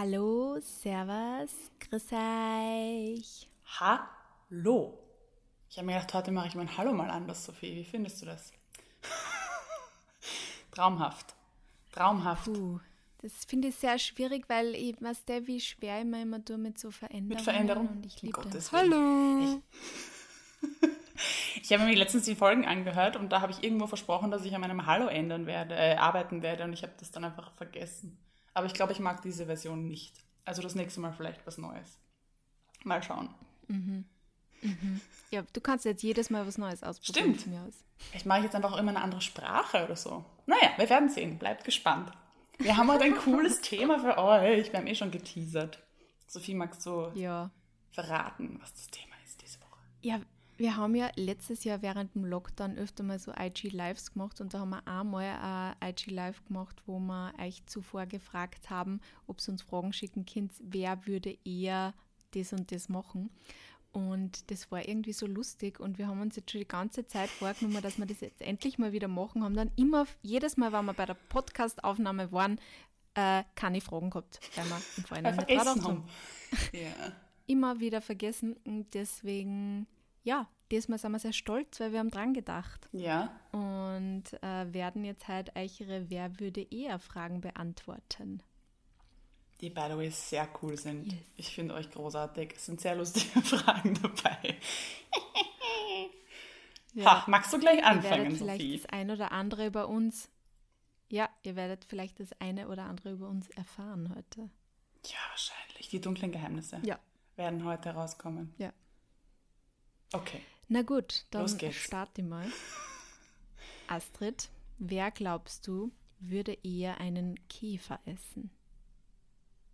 Hallo, Servus, grüß euch. Hallo. Ich habe mir gedacht, heute mache ich mein Hallo mal anders, Sophie. Wie findest du das? Traumhaft. Traumhaft. Puh, das finde ich sehr schwierig, weil ich weiß der, wie schwer ich mir immer tue mit so Veränderungen. Mit Veränderung? Und ich liebe Gottes das. Hallo. Ich habe mir letztens die Folgen angehört und da habe ich irgendwo versprochen, dass ich an meinem Hallo ändern werde, äh, arbeiten werde und ich habe das dann einfach vergessen. Aber ich glaube, ich mag diese Version nicht. Also das nächste Mal vielleicht was Neues. Mal schauen. Ja, du kannst jetzt jedes Mal was Neues ausprobieren. Stimmt. Mir aus. Vielleicht mache ich jetzt einfach auch immer eine andere Sprache oder so. Naja, wir werden sehen. Bleibt gespannt. Wir haben heute ein cooles Thema für euch. Wir haben eh schon geteasert. Sophie, magst du Ja. verraten, was das Thema ist diese Woche? Ja, wir haben ja letztes Jahr während dem Lockdown öfter mal so IG Lives gemacht und da haben wir einmal ein IG Live gemacht, wo wir euch zuvor gefragt haben, ob sie uns Fragen schicken könnt, wer würde eher das und das machen. Und das war irgendwie so lustig und wir haben uns jetzt schon die ganze Zeit vorgenommen, dass wir das jetzt endlich mal wieder machen. Haben dann immer, jedes Mal, wenn wir bei der Podcast-Aufnahme waren, äh, keine Fragen gehabt, weil wir im Vorhinein nicht haben. Ja. immer wieder vergessen und deswegen, ja, diesmal sind wir sehr stolz, weil wir haben dran gedacht Ja. und äh, werden jetzt halt euch ihre Wer würde eher Fragen beantworten. Die, by the way, sehr cool sind. Yes. Ich finde euch großartig. Es sind sehr lustige Fragen dabei. Ha, magst du gleich ihr anfangen, werdet vielleicht Sophie? das ein oder andere über uns, ja, ihr werdet vielleicht das eine oder andere über uns erfahren heute. Ja, wahrscheinlich. Die dunklen Geheimnisse Ja, werden heute rauskommen. ja. Okay. Na gut, dann starte ich mal. Astrid, wer glaubst du, würde eher einen Käfer essen?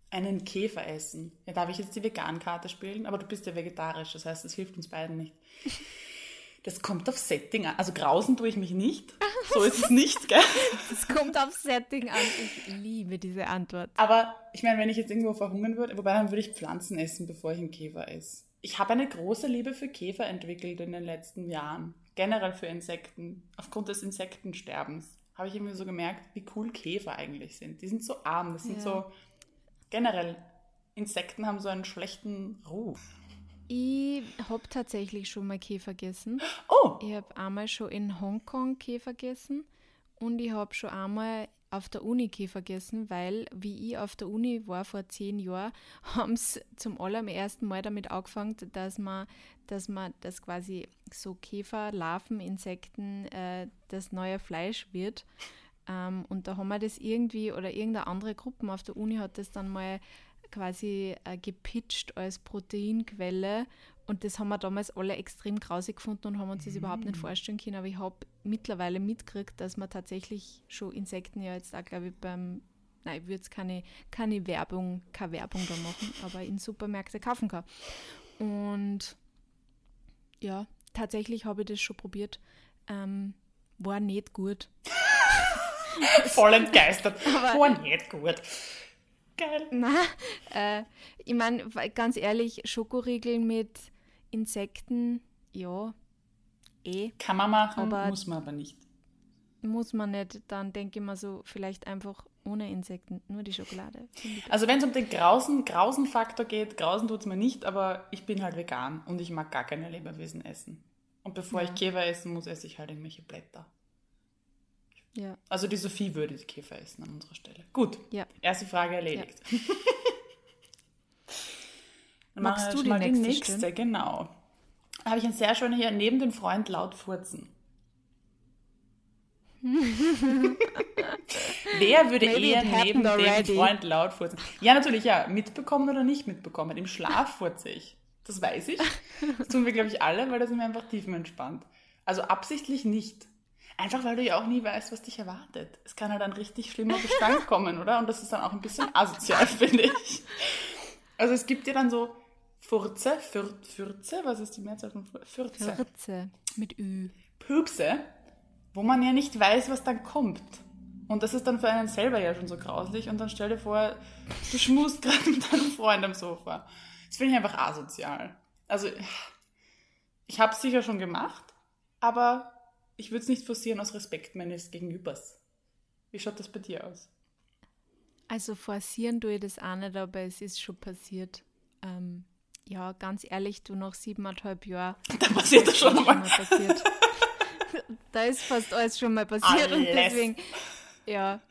Einen Käfer essen. Ja, darf ich jetzt die Vegan-Karte spielen? Aber du bist ja vegetarisch, das heißt, das hilft uns beiden nicht. Das kommt auf Setting an. Also grausen tue ich mich nicht. So ist es nicht, gell? Es kommt aufs Setting an. Ich liebe diese Antwort. Aber ich meine, wenn ich jetzt irgendwo verhungern würde, wobei dann würde ich Pflanzen essen, bevor ich einen Käfer esse. Ich habe eine große Liebe für Käfer entwickelt in den letzten Jahren. Generell für Insekten. Aufgrund des Insektensterbens habe ich irgendwie so gemerkt, wie cool Käfer eigentlich sind. Die sind so arm, das sind Ja. so generell Insekten haben so einen schlechten Ruf. Ich habe tatsächlich schon mal Käfer gegessen. Oh, Ich habe einmal schon in Hongkong Käfer gegessen und ich habe schon einmal auf der Uni Käfer gegessen, weil, wie ich auf der Uni war vor zehn Jahren, haben sie zum allerersten Mal damit angefangen, dass man, dass man das quasi so Käfer, Larven, Insekten äh, das neue Fleisch wird. Ähm, und da haben wir das irgendwie, oder irgendeine andere Gruppe auf der Uni hat das dann mal quasi äh, gepitcht als Proteinquelle. Und das haben wir damals alle extrem grausig gefunden und haben uns das überhaupt nicht vorstellen können. Aber ich habe mittlerweile mitgekriegt, dass man tatsächlich schon Insekten ja jetzt auch, glaube ich, beim, nein, ich würde jetzt keine, keine Werbung, keine Werbung da machen, aber in Supermärkte kaufen kann. Und ja, tatsächlich habe ich das schon probiert. Ähm, war nicht gut. voll entgeistert. Aber- War nicht gut. Geil. Na, äh, ich meine, ganz ehrlich, Schokoriegel mit Insekten, ja, eh, Kann man machen, Aber- muss man aber nicht. muss man nicht. Dann denke ich mir so, vielleicht einfach ohne Insekten, nur die Schokolade. Also wenn es um den Grausen, Grausen-Faktor geht, Grausen tut es mir nicht, aber ich bin halt vegan und ich mag gar keine Lebewesen essen. Und bevor Ja. ich Käfer essen muss, esse ich halt irgendwelche Blätter. Ja, Also die Sophie würde die Käfer essen an unserer Stelle. Gut, ja. erste Frage erledigt. Dann Magst wir du die mal nächste die nächste, genau. Da habe ich ein sehr schönes hier, neben dem Freund laut furzen. Wer würde Maybe eher neben dem already. Freund laut furzen? Ja, natürlich, ja. Mitbekommen oder nicht mitbekommen. Im Schlaf furze ich. Das weiß ich. Das tun wir, glaube ich, alle, weil das mir einfach tiefenentspannt. Also absichtlich nicht. Einfach, weil du ja auch nie weißt, was dich erwartet. Es kann halt ein richtig schlimmer Gestank kommen, oder? Und das ist dann auch ein bisschen asozial, finde ich. Also es gibt ja dann so Furze, Für, Fürze, was ist die Mehrzahl von Fürze? Fürze mit Ü. Pupse, wo man ja nicht weiß, was dann kommt. Und das ist dann für einen selber ja schon so grauslich. Und dann stell dir vor, du schmust gerade mit deinem Freund am Sofa. Das finde ich einfach asozial. Also, ich habe es sicher schon gemacht, aber ich würde es nicht forcieren aus Respekt meines Gegenübers. Wie schaut das bei dir aus? Also forcieren tue ich das auch nicht, aber es ist schon passiert. Ähm, ja, ganz ehrlich, du nach siebeneinhalb Jahren. Da passiert das schon mal. Passiert. da ist fast alles schon mal passiert Alles. und deswegen, ja.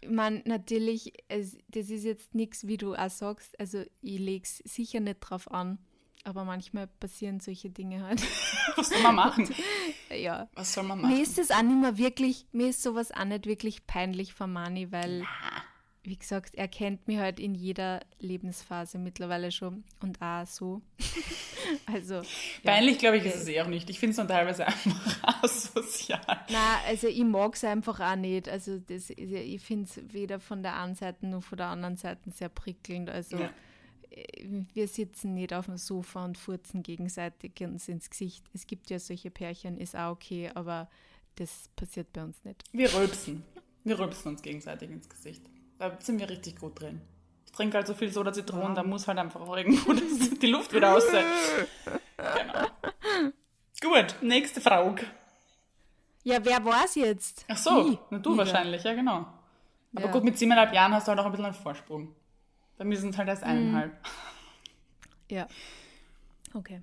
Ich meine, natürlich, es, das ist jetzt nichts, wie du auch sagst. Also, ich lege es sicher nicht drauf an, aber manchmal passieren solche Dinge halt. Was soll man machen? ja. Was soll man Mir machen? ist das auch nicht mehr wirklich, mir ist sowas auch nicht wirklich peinlich von Mani, weil, wie gesagt, er kennt mich halt in jeder Lebensphase mittlerweile schon und auch so. also, ja. Peinlich, glaube ich, ist es eh auch nicht. Ich finde es dann teilweise einfach asozial. Na, also ich mag es einfach auch nicht. Also das, ist ja- ich finde es weder von der einen Seite noch von der anderen Seite sehr prickelnd. Also Ja. äh, wir sitzen nicht auf dem Sofa und furzen gegenseitig uns ins Gesicht. Es gibt ja solche Pärchen, ist auch okay, aber das passiert bei uns nicht. Wir rülpsen. Wir rülpsen uns gegenseitig ins Gesicht. Da sind wir richtig gut drin. Ich trinke halt so viel Soda Zitronen, da muss halt einfach auch irgendwo die Luft wieder raus. Genau. Gut, nächste Frage. Ja, wer war's jetzt? Ach so, na, du Wieder. wahrscheinlich, ja genau. Aber Ja. gut, mit siebeneinhalb Jahren hast du halt auch ein bisschen einen Vorsprung. Bei mir sind es halt erst eineinhalb. Ja. Okay.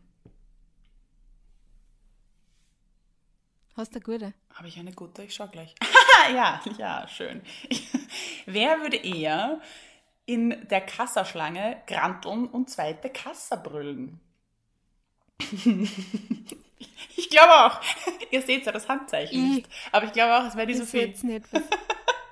Hast du eine gute? Habe ich eine gute? Ich schau gleich. ja, ja, schön. Wer würde eher in der Kassaschlange granteln und zweite Kassa brüllen? ich glaube auch. Ihr seht ja das Handzeichen Ich- nicht. Aber ich glaube auch, es wäre die Sophie. jetzt nicht was.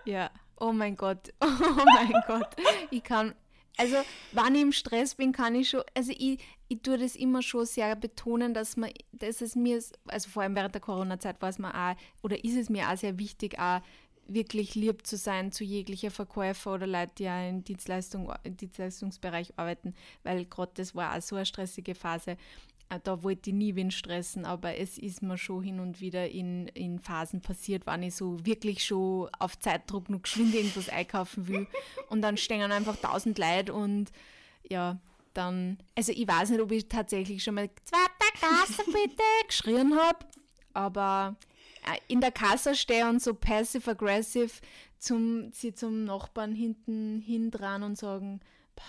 ja. Oh mein Gott. Oh mein Gott. Ich kann. Also, wenn ich im Stress bin, kann ich schon. Also, ich, ich tue das immer schon sehr betonen, dass man, dass es mir, also vor allem während der Corona-Zeit war es mir auch, oder ist es mir auch sehr wichtig, auch wirklich lieb zu sein zu jeglicher Verkäufer oder Leute, die auch im Dienstleistung, Dienstleistungsbereich arbeiten, weil gerade das war auch so eine stressige Phase. Äh, Da wollte ich nie wen stressen, aber es ist mir schon hin und wieder in, in Phasen passiert, wenn ich so wirklich schon auf Zeitdruck noch geschwind irgendwas einkaufen will. Und dann stehen einfach tausend Leute und ja, dann, also ich weiß nicht, ob ich tatsächlich schon mal zweite Kasse bitte geschrien habe, aber in der Kasse stehe und so passive-aggressive zum, sie zum Nachbarn hinten hin dran und sagen, "Boah,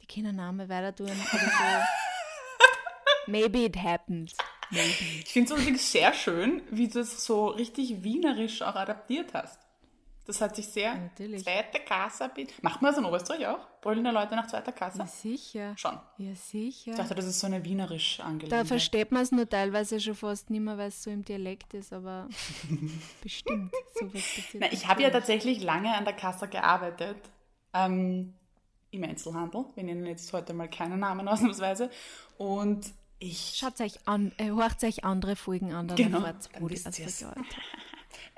die können Namen weiter tun so. Maybe it happens. Maybe. Ich finde es übrigens sehr schön, wie du es so richtig wienerisch auch adaptiert hast. Das hat sich sehr. natürlich. Zweite Kassa bitte. Macht man das in Oberösterreich auch? Brüllen da Leute nach zweiter Kasse? Ja, sicher. Schon. Ja, sicher. Ich dachte, das ist so eine wienerisch Da Angelegenheit. versteht man es nur teilweise schon fast nicht mehr, weil es so im Dialekt ist, aber bestimmt sowas. Na, ich habe ja tatsächlich lange an der Kasse gearbeitet. Ähm, Im Einzelhandel. Wir nennen jetzt heute mal keinen Namen ausnahmsweise. Und ich. Schaut euch an, äh, hört euch andere Folgen an, dann Genau, erfahrt's, dann wo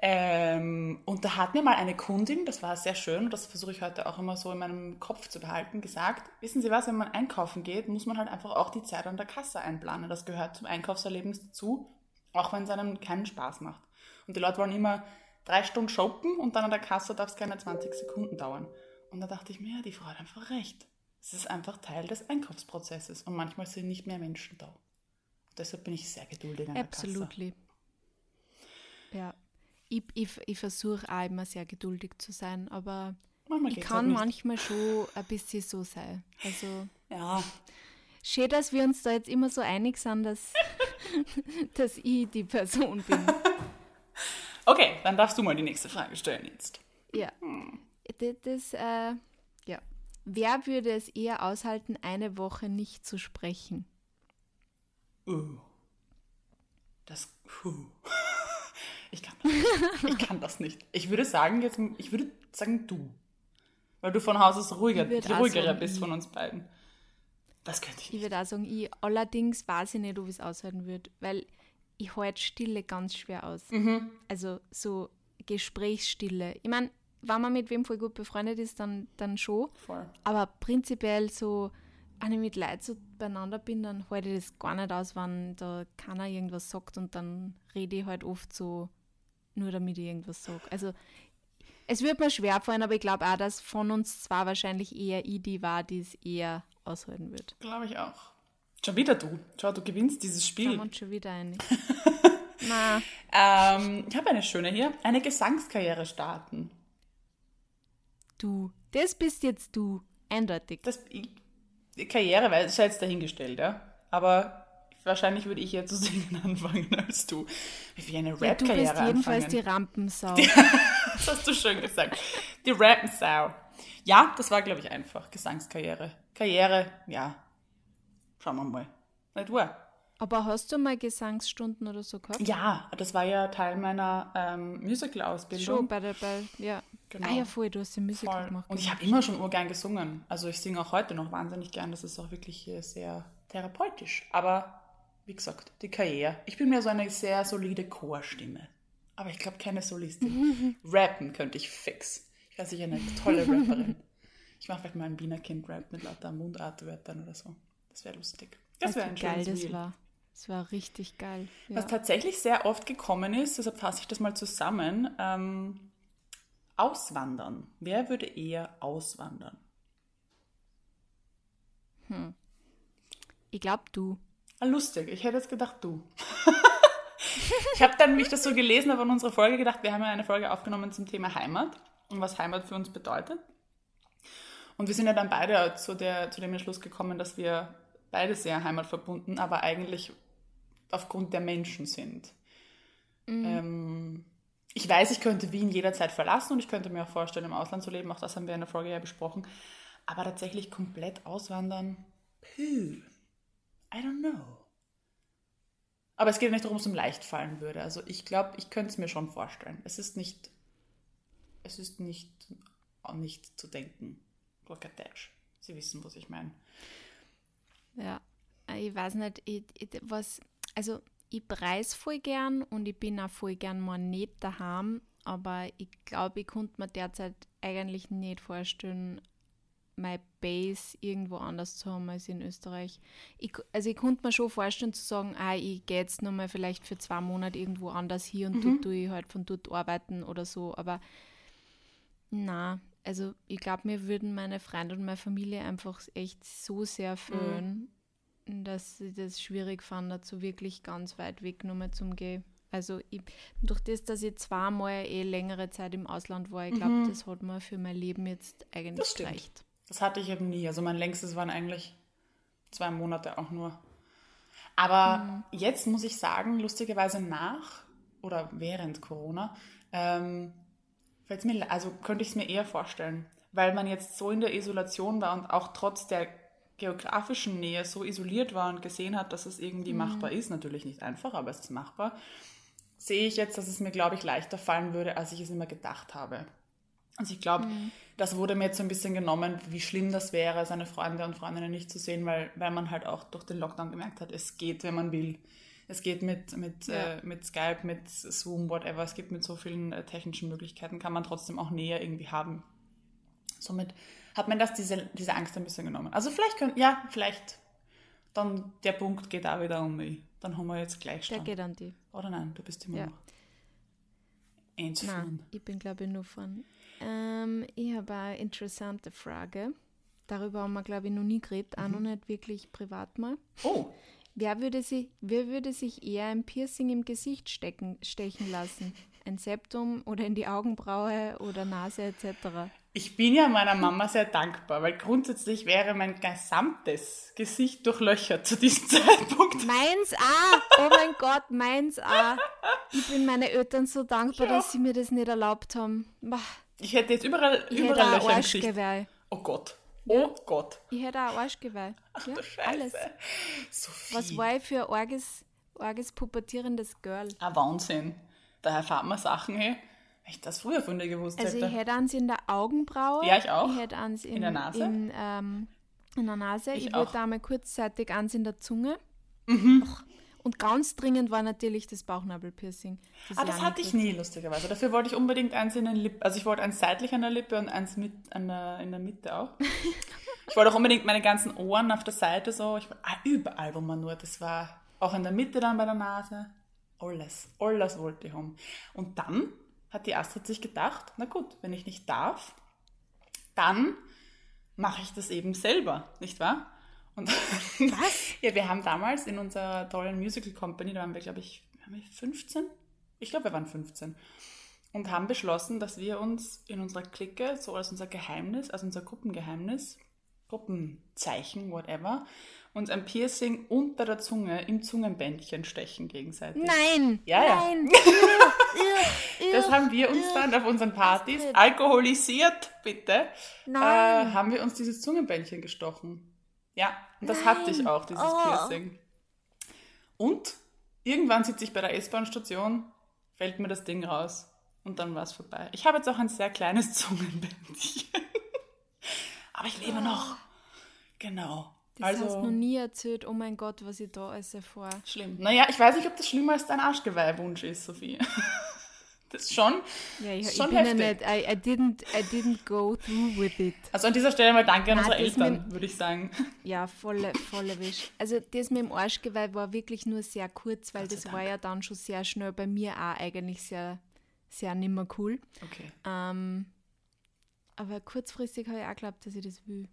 Ähm, und da hat mir mal eine Kundin, das war sehr schön, das versuche ich heute auch immer so in meinem Kopf zu behalten, gesagt, wissen Sie was, wenn man einkaufen geht, muss man halt einfach auch die Zeit an der Kasse einplanen. Das gehört zum Einkaufserlebnis dazu, auch wenn es einem keinen Spaß macht. Und die Leute wollen immer drei Stunden shoppen und dann an der Kasse darf es keine 20 Sekunden dauern. Und da dachte ich mir, ja, die Frau hat einfach recht. Es ist einfach Teil des Einkaufsprozesses und manchmal sind nicht mehr Menschen da. Deshalb bin ich sehr geduldig an der Kasse. Absolutely. Ja. Ich, ich, ich versuche auch immer sehr geduldig zu sein, aber Manchmal ich kann halt manchmal schon ein bisschen so sein. Also Ja, schön, dass wir uns da jetzt immer so einig sind, dass, dass ich die Person bin. Okay, dann darfst du mal die nächste Frage stellen jetzt. Ja. Das, das äh, ja. Wer würde es eher aushalten, eine Woche nicht zu sprechen? Uh. Das. Puh. Ich kann das nicht. Ich kann das nicht. Ich würde sagen, jetzt, ich würde sagen du. Weil du von Haus aus ruhiger, Ich die ruhigere sagen, bist ich. von uns beiden. Das könnte ich Ich nicht. würde auch sagen, ich. Allerdings weiß ich nicht, ob ich es aushalten würde, weil ich halte Stille ganz schwer aus. Mhm. Also so Gesprächsstille. Ich meine, wenn man mit wem voll gut befreundet ist, dann, dann schon. Voll. Aber prinzipiell so, wenn ich mit Leuten so beieinander bin, dann halte ich das gar nicht aus, wenn da keiner irgendwas sagt und dann rede ich halt oft so, nur damit ich irgendwas sage. Also es wird mir schwer fallen, aber ich glaube auch, dass von uns zwei wahrscheinlich eher ich die war, die es eher aushalten wird. Glaube ich auch. Schon wieder du. Schau, du gewinnst dieses Spiel. wir uns schon wieder einig. Na, Ähm, ich habe eine schöne hier. Eine Gesangskarriere starten. du. Das bist jetzt du. Eindeutig. Das, die Karriere ist ja jetzt dahingestellt, ja. Aber wahrscheinlich würde ich eher zu singen anfangen als du. Wie eine Rap-Karriere ja, Du bist jedenfalls anfangen. die Rampensau. das hast du schön gesagt. Die Rampensau. Ja, das war, glaube ich, einfach. Gesangskarriere. Karriere, ja. Schauen wir mal. Nicht wahr? Aber hast du mal Gesangsstunden oder so gehabt? Ja, das war ja Teil meiner ähm, Musical-Ausbildung. Schon bei der, bei, ja. Genau. Ah ja, voll, du hast ja Musical Voll. gemacht. Und ich habe immer schon urgern gesungen. Also ich singe auch heute noch wahnsinnig gern. Das ist auch wirklich sehr therapeutisch. Aber wie gesagt, die Karriere. Ich bin mir so eine sehr solide Chorstimme. Aber ich glaube keine Solistin. Rappen könnte ich fix. Ich weiß, ich eine tolle Rapperin. Ich mache vielleicht mal einen Wiener Kind-Rap mit lauter Mundartwörtern oder so. Das wäre lustig. Das wäre ein Wie geil das war. Das war richtig geil. Ja. Was tatsächlich sehr oft gekommen ist, deshalb fasse ich das mal zusammen, ähm, auswandern. Wer würde eher auswandern? Ich glaube, du. Ah, lustig, ich hätte jetzt gedacht, du. ich habe dann, wie ich das so gelesen habe in unserer Folge, gedacht, wir haben ja eine Folge aufgenommen zum Thema Heimat und was Heimat für uns bedeutet. Und wir sind ja dann beide zu, der, zu dem Entschluss gekommen, dass wir beide sehr heimatverbunden, aber eigentlich aufgrund der Menschen sind. Ähm, ich weiß, ich könnte Wien jederzeit verlassen und ich könnte mir auch vorstellen, im Ausland zu leben. Auch das haben wir in der Folge ja besprochen. Aber tatsächlich komplett auswandern, puh, I don't know. Aber es geht nicht darum, ob es ihm leicht fallen würde. Also ich glaube, ich könnte es mir schon vorstellen. Es ist nicht, es ist nicht, nicht zu denken. Look at that. Sie wissen, was ich meine. Ja. Ich weiß nicht, ich, ich, was, also ich preis voll gern und ich bin auch voll gern mal nicht daheim, aber ich glaube, ich konnte mir derzeit eigentlich nicht vorstellen, meine Base irgendwo anders zu haben als in Österreich. Ich, also ich konnte mir schon vorstellen zu sagen, ah, ich gehe jetzt nochmal vielleicht für zwei Monate irgendwo anders hier und dort tue ich halt von dort arbeiten oder so, aber na, also ich glaube, mir würden meine Freunde und meine Familie einfach echt so sehr fehlen, dass ich das schwierig fand, dazu wirklich ganz weit weg nochmal zum Gehen. Also ich, durch das, dass ich zweimal eh längere Zeit im Ausland war, ich glaube, das hat mir für mein Leben jetzt eigentlich gereicht. Das hatte ich eben nie. Also mein längstes waren eigentlich zwei Monate auch nur. Aber jetzt muss ich sagen, lustigerweise nach oder während Corona, ähm, mir, also könnte ich es mir eher vorstellen, weil man jetzt so in der Isolation war und auch trotz der geografischen Nähe so isoliert war und gesehen hat, dass es irgendwie machbar ist. Natürlich nicht einfach, aber es ist machbar. Sehe ich jetzt, dass es mir, glaube ich, leichter fallen würde, als ich es immer gedacht habe. Also ich glaube, das wurde mir jetzt so ein bisschen genommen, wie schlimm das wäre, seine Freunde und Freundinnen nicht zu sehen, weil, weil man halt auch durch den Lockdown gemerkt hat, es geht, wenn man will. Es geht mit, mit, Ja. äh, mit Skype, mit Zoom, whatever. Es gibt mit so vielen äh, technischen Möglichkeiten, kann man trotzdem auch näher irgendwie haben. Somit hat man das diese, diese Angst ein bisschen genommen. Also vielleicht können, ja, vielleicht dann der Punkt geht auch wieder um mich. Dann haben wir jetzt Der Gleichstand. geht an die. Oder nein, du bist immer Ja. noch eins Nein, ich bin glaube ich nur von. Ähm, ich habe eine interessante Frage. Darüber haben wir glaube ich noch nie geredet, auch noch nicht wirklich privat mal. Oh, Wer würde, sich, wer würde sich eher ein Piercing im Gesicht stecken, stechen lassen? Ein Septum oder in die Augenbraue oder Nase etc.? Ich bin ja meiner Mama sehr dankbar, weil grundsätzlich wäre mein gesamtes Gesicht durchlöchert zu diesem Zeitpunkt. Meins auch! Oh mein Gott, meins auch! Ich bin meinen Eltern so dankbar, Ja. dass sie mir das nicht erlaubt haben. Bah, Ich hätte jetzt überall, Ich hätte überall Löcher im Gesicht. Arschgeweih. Oh Gott. Oh Gott. Ich hätte auch Arschgeweih. Ja, Du Scheiße. alles. Sophie. Was war ich für ein arges, arges pubertierendes Girl? Ein Wahnsinn. Da erfahrt man Sachen, hey. Wenn ich das früher von dir gewusst Also hätte. ich hätte eins in der Augenbraue. Ja, ich auch. Ich hätte eins in, In der Nase? In, ähm, in der Nase. Ich Ich, auch. wollte einmal kurzzeitig eins in der Zunge. Mhm. Och, Und ganz dringend war natürlich das Bauchnabelpiercing. ah, das hatte ich nie, lustigerweise. Dafür wollte ich unbedingt eins in den Lippen. Also ich wollte eins seitlich an der Lippe und eins mit an der, in der Mitte auch. ich wollte auch unbedingt meine ganzen Ohren auf der Seite so. Ich, ah, überall, wo man nur. Das war auch in der Mitte dann bei der Nase. Alles. Alles wollte ich haben. Und dann hat die Astrid sich gedacht, na gut, wenn ich nicht darf, dann mache ich das eben selber, nicht wahr? Und Was? ja, wir haben damals in unserer tollen Musical Company, da waren wir, glaube ich, waren wir 15? Ich glaube, wir waren 15. und haben beschlossen, dass wir uns in unserer Clique, so als unser Geheimnis, als unser Gruppengeheimnis, Gruppenzeichen, whatever, uns ein Piercing unter der Zunge im Zungenbändchen stechen gegenseitig. Nein! Ja, ja. nein. Das haben wir uns dann auf unseren Partys, alkoholisiert bitte, äh, haben wir uns dieses Zungenbändchen gestochen. Ja, und das hatte ich auch, dieses Oh. Piercing. Und irgendwann sitze ich bei der S-Bahn-Station, fällt mir das Ding raus und dann war es vorbei. Ich habe jetzt auch ein sehr kleines Zungenbändchen. Aber ich lebe noch. Genau. Das hast du also, noch nie erzählt. Oh mein Gott, was ich da alles erfahre. schlimm. Naja, ich weiß nicht, ob das schlimmer als dein Arschgeweihwunsch ist, Sophie. Das ist schon, Ja, ich, ist ich schon bin ja heftig. nicht, I, I, didn't, I didn't go through with it. Also an dieser Stelle mal danke an Nein, unsere mit- Eltern, würde ich sagen. Ja, volle, volle Wisch. Also das mit dem Arschgeweih war wirklich nur sehr kurz, weil das Dank. war ja dann schon sehr schnell bei mir auch eigentlich sehr, sehr nimmer cool. Okay. Ähm, aber kurzfristig habe ich auch geglaubt, dass ich das will.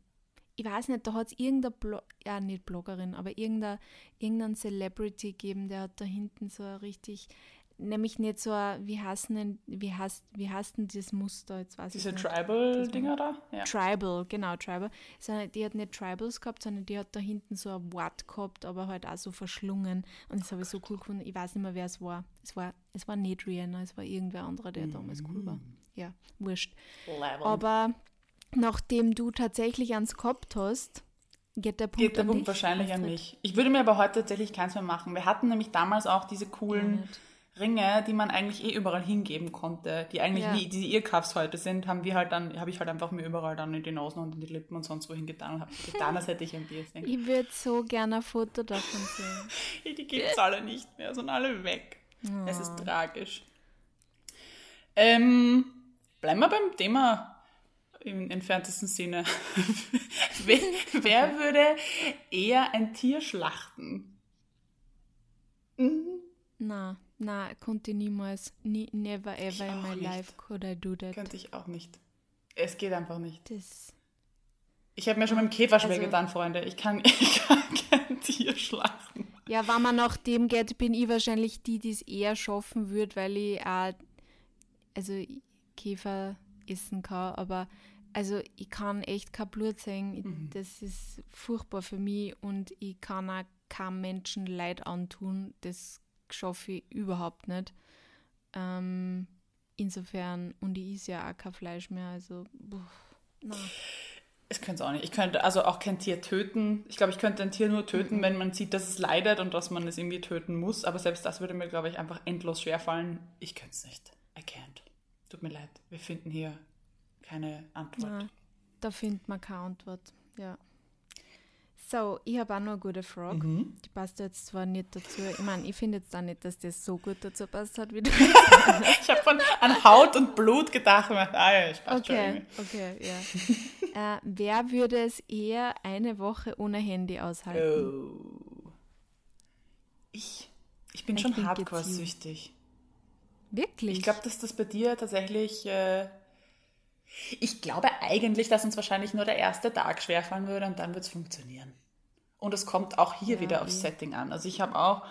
Ich weiß nicht, da hat es irgendeine, Blo ja nicht Bloggerin, aber irgendein, irgendein Celebrity gegeben, der hat da hinten so richtig, nämlich nicht so ein, wie heißt denn, wie heißt, wie heißt denn das Muster, jetzt weiß Diese. Tribal-Dinger da? Ja. Tribal, genau, Tribal. Sondern die hat nicht Tribals gehabt, sondern die hat da hinten so ein Wort gehabt, aber halt auch so verschlungen. Und das habe ich so cool gefunden. Ich weiß nicht mehr, wer es war. Es war, es war nicht Rihanna, es war irgendwer anderer, der damals cool war. Ja, wurscht. Level. Aber nachdem du tatsächlich ans gehabt hast, geht der Punkt Geht der an Punkt wahrscheinlich an mich. Ich würde mir aber heute tatsächlich keins mehr machen. Wir hatten nämlich damals auch diese coolen. Ringe, die man eigentlich eh überall hingeben konnte, die eigentlich Ja. wie diese Earcuffs heute sind, haben wir halt dann, habe ich halt einfach mir überall dann in die Nasen und in die Lippen und sonst wohin getan und habe getan, als hätte ich ein Piercing. Ich würde so gerne ein Foto davon sehen. Die gibt's alle nicht mehr, sind alle weg. Es Ah. ist tragisch. Ähm, bleiben wir beim Thema im entferntesten Sinne. wer, wer würde eher ein Tier schlachten? Mhm. Na, na, konnte niemals. Nie, never ever in my nicht. life could I do that. Könnte ich auch nicht. Es geht einfach nicht. Das, Ich habe mir schon mit dem Käfer schwer Also- getan, Freunde. Ich kann, ich kann kein Tier schlachten. Ja, wenn man nach dem geht, bin ich wahrscheinlich die, die es eher schaffen würde, weil ich auch, also Käfer essen kann, aber also ich kann echt kein Blut sehen. Mhm. Das ist furchtbar für mich und ich kann auch keinem Menschen Leid antun. Das schaffe ich überhaupt nicht. Ähm, insofern, und ich esse ja auch kein Fleisch mehr, also, puh, na. Ich könnte es auch nicht. Ich könnte also auch kein Tier töten. Ich glaube, ich könnte ein Tier nur Mhm. töten, wenn man sieht, dass es leidet und dass man es irgendwie töten muss. Aber selbst das würde mir, glaube ich, einfach endlos schwerfallen. Ich könnte es nicht. I can't. Tut mir leid. Wir finden hier keine Antwort. Na, da findet man keine Antwort. Ja. So, ich habe auch noch eine gute Frage. Mhm. Die passt jetzt zwar nicht dazu. Ich meine, ich finde jetzt auch nicht, dass das so gut dazu passt hat, wie du. Ich habe von an Haut und Blut gedacht und ah ja, ich passt Okay, schon. okay, ja. äh, wer würde es eher eine Woche ohne Handy aushalten? Oh. Ich, ich bin I schon hardcore-süchtig. Wirklich? Ich glaube, dass das bei dir tatsächlich. Äh, ich glaube eigentlich, dass uns wahrscheinlich nur der erste Tag schwerfallen würde und dann wird es funktionieren. Und es kommt auch hier Ja, wieder aufs eh. Setting an. Also ich habe auch,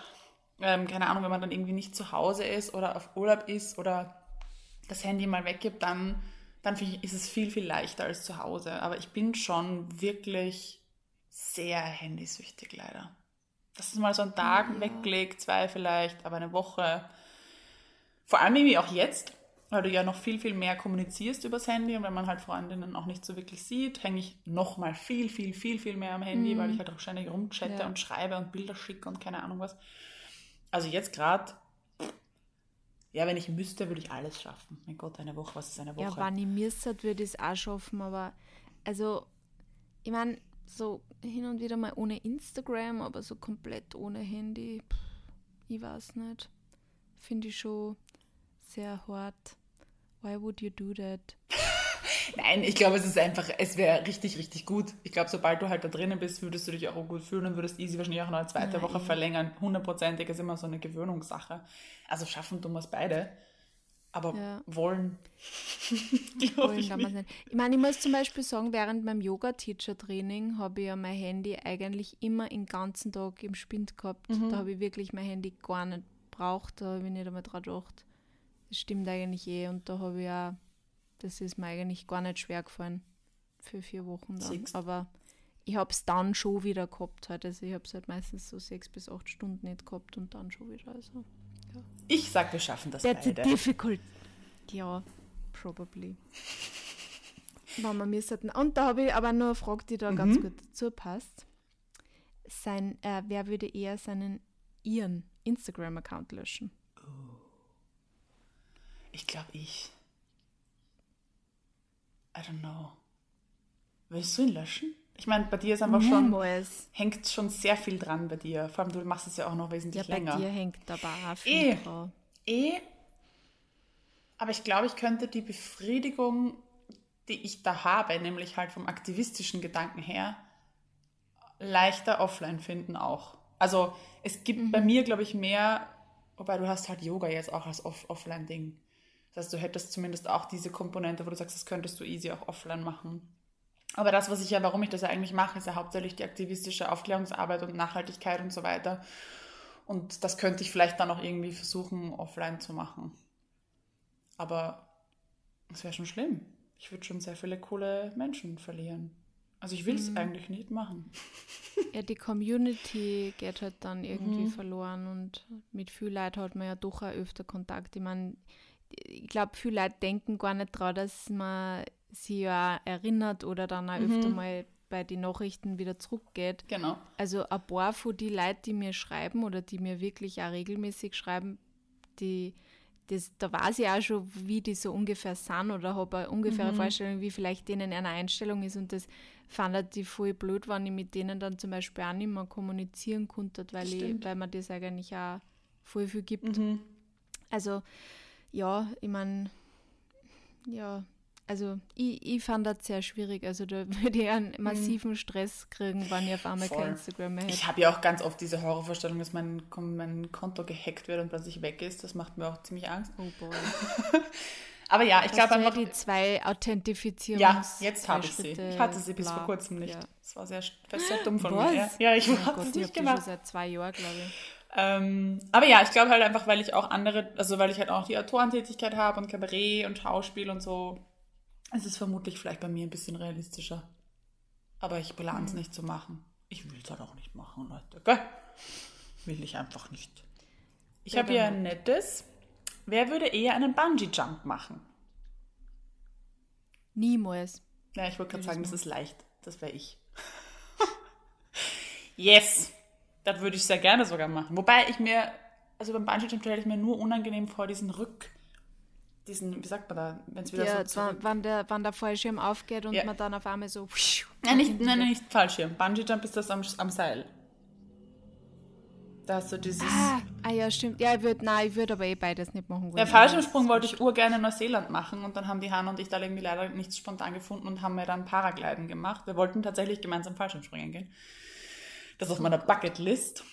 ähm, keine Ahnung, wenn man dann irgendwie nicht zu Hause ist oder auf Urlaub ist oder das Handy mal weggibt, dann, dann ich, ist es viel, viel leichter als zu Hause. Aber ich bin schon wirklich sehr handysüchtig leider. Dass es mal so einen Tag Ja. weglegt, zwei vielleicht, aber eine Woche. Vor allem irgendwie auch jetzt, weil du ja noch viel, viel mehr kommunizierst übers Handy und wenn man halt Freundinnen auch nicht so wirklich sieht, hänge ich noch mal viel, viel, viel, viel mehr am Handy, weil ich halt auch ständig rumchatte Mhm. Ja. und schreibe und Bilder schicke und keine Ahnung was. Also jetzt gerade, ja, wenn ich müsste, würde ich alles schaffen. Mein Gott, eine Woche, was ist eine Woche? Ja, wenn ich müsste, würde ich es auch schaffen, aber also, ich meine, so hin und wieder mal ohne Instagram, aber so komplett ohne Handy, pff, ich weiß nicht. Finde ich schon sehr hart. Why would you do that? Nein, ich glaube, es ist einfach, es wäre richtig, richtig gut. Ich glaube, sobald du halt da drinnen bist, würdest du dich auch gut fühlen und würdest easy wahrscheinlich auch noch eine zweite Ja, Woche verlängern. Hundertprozentig ist immer so eine Gewöhnungssache. Also schaffen tun wir es beide. Aber Ja. wollen, Wollen ich nicht. nicht. Ich meine, ich muss zum Beispiel sagen, während meinem Yoga-Teacher-Training habe ich ja mein Handy eigentlich immer den ganzen Tag im Spind gehabt. Mhm. Da habe ich wirklich mein Handy gar nicht braucht, da habe ich nicht einmal dran gedacht. Das stimmt eigentlich eh. Und da habe ich auch, das ist mir eigentlich gar nicht schwer gefallen für vier Wochen dann. Siehst. Aber ich habe es dann schon wieder gehabt. Halt. Also ich habe es halt meistens so sechs bis acht Stunden nicht gehabt und dann schon wieder. Also Ich sag, wir schaffen das that's beide. difficult. Ja, probably. Wenn wir müssten. Und da habe ich aber nur eine Frage, die da ganz Mhm. gut dazu passt. Sein, äh, wer würde eher seinen ihren Instagram-Account löschen? Ich glaube, ich. I don't know. Willst du ihn löschen? Ich meine, bei dir ist einfach schon, Niemals. hängt schon sehr viel dran bei dir. Vor allem, du machst es ja auch noch Ja, wesentlich bei länger. dir hängt aber auch viel Eh. dran. Eh. Aber ich glaube, ich könnte die Befriedigung, die ich da habe, nämlich halt vom aktivistischen Gedanken her, leichter offline finden auch. Also es gibt bei mir, glaube ich, mehr, wobei du hast halt Yoga jetzt auch als Off Offline-Ding. Das heißt, du hättest zumindest auch diese Komponente, wo du sagst, das könntest du easy auch offline machen. Aber das, was ich ja, warum ich das ja eigentlich mache, ist ja hauptsächlich die aktivistische Aufklärungsarbeit und Nachhaltigkeit und so weiter. Und das könnte ich vielleicht dann auch irgendwie versuchen, offline zu machen. Aber es wäre schon schlimm. Ich würde schon sehr viele coole Menschen verlieren. Also ich will es eigentlich nicht machen. Ja, die Community geht halt dann irgendwie Mhm. verloren und mit viel Leuten hat man ja doch auch öfter Kontakt. Ich meine, ich glaube, viele Leute denken gar nicht daran, dass man sie ja erinnert oder dann auch öfter Mhm. mal bei den Nachrichten wieder zurückgeht. Genau. Also ein paar von die Leute, die mir schreiben oder die mir wirklich auch regelmäßig schreiben, die, das, da weiß ich auch schon, wie die so ungefähr sind oder habe eine ungefähre Mhm. Vorstellung, wie vielleicht denen eine Einstellung ist und das fand die voll blöd, wenn ich mit denen dann zum Beispiel auch nicht mehr kommunizieren konnte, weil, ich, weil mir das eigentlich auch voll viel gibt. Mhm. Also ja, ich meine, ja, also ich, ich fand das sehr schwierig. Also da würde ich einen massiven Stress kriegen, wenn ich auf einmal Mhm. Voll. kein Instagram mehr hätte. Ich habe ja auch ganz oft diese Horrorvorstellung, dass mein, mein Konto gehackt wird und plötzlich weg ist. Das macht mir auch ziemlich Angst. Oh boy. Aber ja, ich Ich glaube einfach. die zwei Authentifizierungs Ja, jetzt habe ich sie. Ich hatte sie bis bla. vor kurzem nicht. Ja. Das war sehr, sehr dumm von Was? mir. Ja, ich Oh habe Gott, das ich nicht habe die schon gemacht. seit zwei Jahren, glaube ich. Ähm, aber ja, ich glaube halt einfach, weil ich auch andere, also weil ich halt auch die Autorentätigkeit habe und Kabarett und Schauspiel und so, ist es vermutlich vielleicht bei mir ein bisschen realistischer. Aber ich plane es Mhm. nicht zu machen. Ich will es halt auch nicht machen, Leute. Gell? Will ich einfach nicht. Ich habe hier ein nettes. Wer würde eher einen Bungee-Jump machen? Niemals. Ja, ich wollte gerade sagen, das das ist leicht. Das wäre ich. yes! Das würde ich sehr gerne sogar machen. Wobei ich mir, also beim Bungee-Jump stelle ich mir nur unangenehm vor, diesen Rück, diesen, wie sagt man da, wenn es wieder Ja, so zurück... wann, der, wann der Fallschirm aufgeht und Ja. man dann auf einmal so. Nein, nicht, nein, nein, nicht Fallschirm. Bungee-Jump ist das am, am Seil. Da hast du dieses... Ah, ah ja, stimmt. Ja, ich würde, nein, ich würde aber eh beides nicht machen wollen. Der Fallschirmsprung wollte ich urgerne in Neuseeland machen und dann haben die Hanna und ich da irgendwie leider nichts spontan gefunden und haben mir dann Paragliden gemacht. Wir wollten tatsächlich gemeinsam Fallschirmspringen gehen. Das ist auf meiner Bucketlist.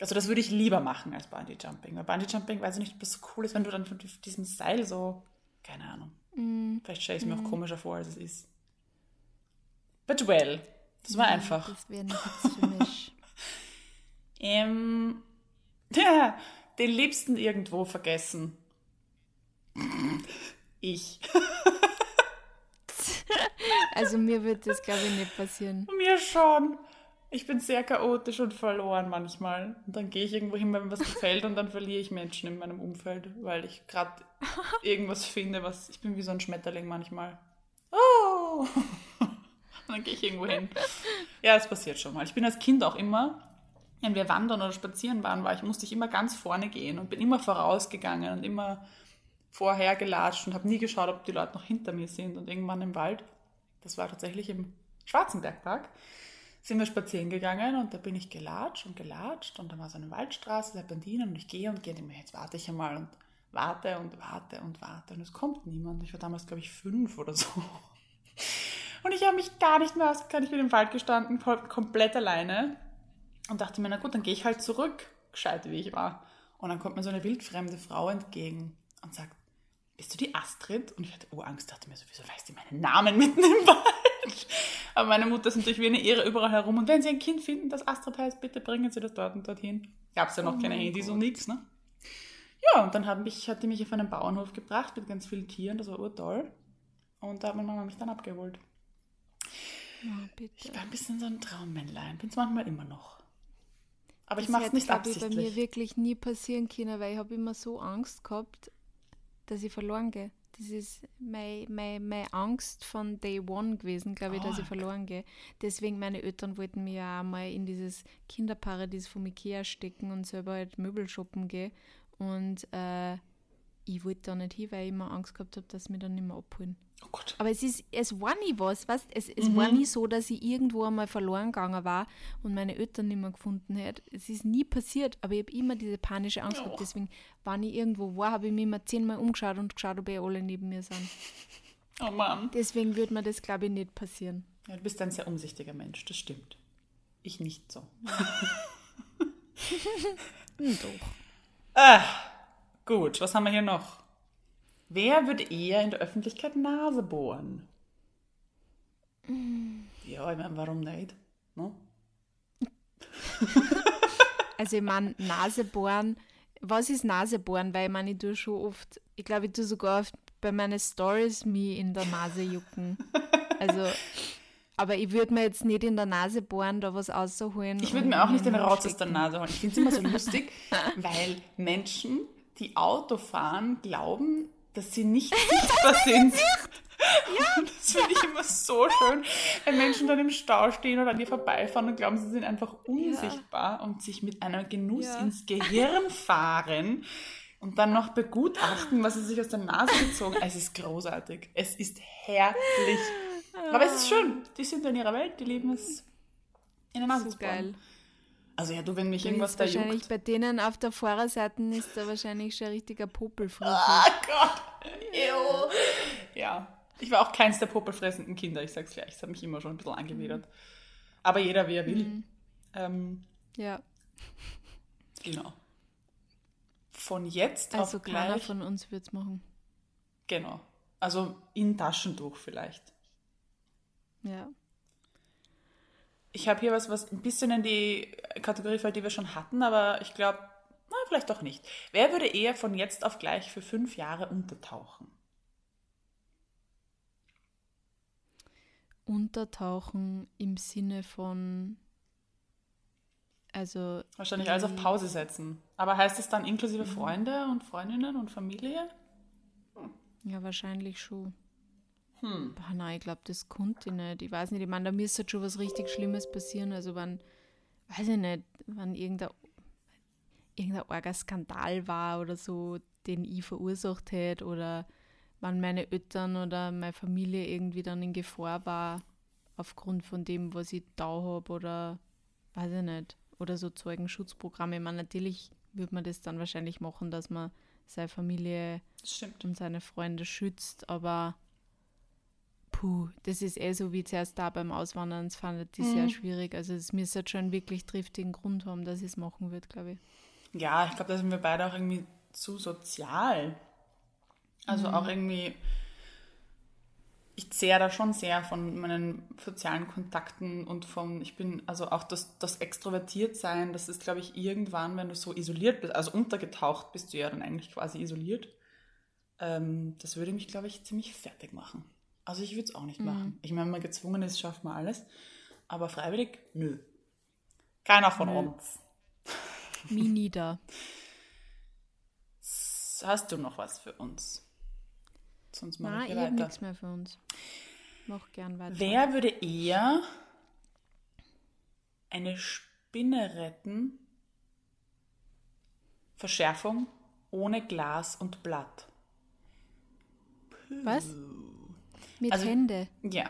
Also das würde ich lieber machen als Bungee Jumping. Weil Bungee Jumping, weiß ich nicht, ob das so cool ist, wenn du dann von diesem Seil so, keine Ahnung. Mm, Vielleicht stelle ich es mir auch komischer vor, als es ist. But well, das war einfach. Das wäre nichts für mich. Ähm, ja, den Liebsten irgendwo vergessen. Ich. Also mir wird das, glaube ich, nicht passieren. Mir schon. Ich bin sehr chaotisch und verloren manchmal. Und dann gehe ich irgendwo hin, wenn mir was gefällt und dann verliere ich Menschen in meinem Umfeld, weil ich gerade irgendwas finde, was. Ich bin wie so ein Schmetterling manchmal. Oh! Und dann gehe ich irgendwo hin. Ja, es passiert schon mal. Ich bin als Kind auch immer, wenn wir wandern oder spazieren waren, war ich, musste ich immer ganz vorne gehen und bin immer vorausgegangen und immer vorher gelatscht und habe nie geschaut, ob die Leute noch hinter mir sind. Und irgendwann im Wald, das war tatsächlich im Schwarzenbergpark, sind wir spazieren gegangen und da bin ich gelatscht und gelatscht und da war so eine Waldstraße, Serpentinen und ich gehe und gehe und mir, jetzt warte ich einmal und warte und warte und warte und es kommt niemand. Ich war damals, glaube ich, fünf oder so. Und ich habe mich gar nicht mehr ausgekannt. Ich bin im Wald gestanden, komplett alleine und dachte mir, na gut, dann gehe ich halt zurück, gescheit wie ich war. Und dann kommt mir so eine wildfremde Frau entgegen und sagt, bist du die Astrid? Und ich hatte Urangst, dachte mir so, wieso weiß die meinen Namen mitten im Wald? Aber meine Mutter ist natürlich wie eine Ehre überall herum. Und wenn Sie ein Kind finden, das Astrid heißt, bitte bringen Sie das dort und dorthin. Gab es ja noch Oh keine Handys Gott. und nichts, ne? Ja, und dann hat, mich, hat die mich auf einen Bauernhof gebracht mit ganz vielen Tieren, das war urtoll. Und da hat meine Mama mich dann abgeholt. Oh, bitte. Ich war ein bisschen so ein Traummännlein, bin es manchmal immer noch. Aber ich Das mache es hätte, nicht glaub ich, bei mir absichtlich. wirklich nie passieren können, weil ich habe immer so Angst gehabt, dass ich verloren gehe. Das ist meine, meine, meine Angst von Day One gewesen, glaube ich, dass ich verloren gehe. Deswegen, meine Eltern wollten mich ja mal in dieses Kinderparadies vom Ikea stecken und selber halt Möbel shoppen gehen. Und äh, ich wollte da nicht hin, weil ich immer Angst gehabt habe, dass sie mich dann nicht mehr abholen. Oh Gott. Aber es ist, es war nie was, weißt Es, es Mhm. war nie so, dass ich irgendwo einmal verloren gegangen war und meine Eltern nicht mehr gefunden hätte. Es ist nie passiert, aber ich habe immer diese panische Angst Oh. gehabt. Deswegen, wenn ich irgendwo war, habe ich mich immer zehnmal umgeschaut und geschaut, ob eh alle neben mir sind. Oh Mann. Deswegen würde mir das, glaube ich, nicht passieren. Ja, du bist ein sehr umsichtiger Mensch, das stimmt. Ich nicht so. Doch. Ah, gut, was haben wir hier noch? Wer würde eher in der Öffentlichkeit Nase bohren? Ja, ich meine, warum nicht? Ne? Also, ich meine, Nasebohren. Was ist Nasebohren? Weil ich meine, ich tue schon oft, ich glaube, ich tue sogar oft bei meinen Stories mich in der Nase jucken. Also, aber ich würde mir jetzt nicht in der Nase bohren, da was rausholen. Ich würde mir auch nicht den Rotz aus der. Nase holen. Ich finde es immer so lustig, weil Menschen, die Auto fahren, glauben, dass sie nicht sichtbar sind. Und das finde ich immer so schön, wenn Menschen dann im Stau stehen oder an dir vorbeifahren und glauben, sie sind einfach unsichtbar und sich mit einem Genuss Ja. ins Gehirn fahren und dann noch begutachten, was sie sich aus der Nase gezogen haben. Es ist großartig. Es ist herrlich. Aber es ist schön. Die sind in ihrer Welt, die lieben es in der Nase So zu bohren. geil. Also ja, du, wenn mich Dann irgendwas da wahrscheinlich juckt. bei denen auf der Fahrerseite ist da wahrscheinlich schon ein richtiger Popelfrüh. Ah Gott! Ew. Ja. Ich war auch keins der popelfressenden Kinder, ich sag's gleich. Es hat mich immer schon ein bisschen angewidert. Aber jeder, wie er will. Mhm. Ähm, Ja, genau. Von jetzt also auf keiner gleich. von uns wird es machen. Genau. Also in Taschentuch vielleicht. Ja. Ich habe hier was, was ein bisschen in die Kategorie fällt, die wir schon hatten, aber ich glaube, na, vielleicht doch nicht. Wer würde eher von jetzt auf gleich für fünf Jahre untertauchen? Untertauchen im Sinne von. Also. Wahrscheinlich alles auf Pause setzen. Aber heißt es dann inklusive Freunde und Freundinnen und Familie? Ja, wahrscheinlich schon. Hm. Boah, nein, ich glaube, das konnte ich nicht. Ich weiß nicht, ich meine, da müsste halt schon was richtig Schlimmes passieren. Also, wenn, weiß ich nicht, wenn irgendein, irgendein arger Skandal war oder so, den ich verursacht hätte oder wenn meine Eltern oder meine Familie irgendwie dann in Gefahr war, aufgrund von dem, was ich da habe oder weiß ich nicht. Oder so Zeugenschutzprogramme. Ich meine, natürlich würde man das dann wahrscheinlich machen, dass man seine Familie und seine Freunde schützt, aber puh, das ist eh so wie zuerst da beim Auswandern, das fand ich sehr schwierig. Also es müsste halt schon einen wirklich triftigen Grund haben, dass ich es machen würde, glaube ich. Ja, ich glaube, da sind wir beide auch irgendwie zu sozial. Also auch irgendwie, ich zehre da schon sehr von meinen sozialen Kontakten und von, ich bin, also auch das, das Extrovertiertsein, das ist, glaube ich, irgendwann, wenn du so isoliert bist, also untergetaucht bist du ja dann eigentlich quasi isoliert. Ähm, das würde mich, glaube ich, ziemlich fertig machen. Also ich würde es auch nicht machen. Ich meine, wenn man gezwungen ist, schafft man alles. Aber freiwillig, nö. Keiner von Nö. uns. Mini da. Hast du noch was für uns? Sonst mache Nein, ich ich hier habe weiter. nichts mehr für uns. Mach gern weiter. Wer würde eher eine Spinne retten? Verschärfung ohne Glas und Blatt. Was? Mit Also- Hände. Ja,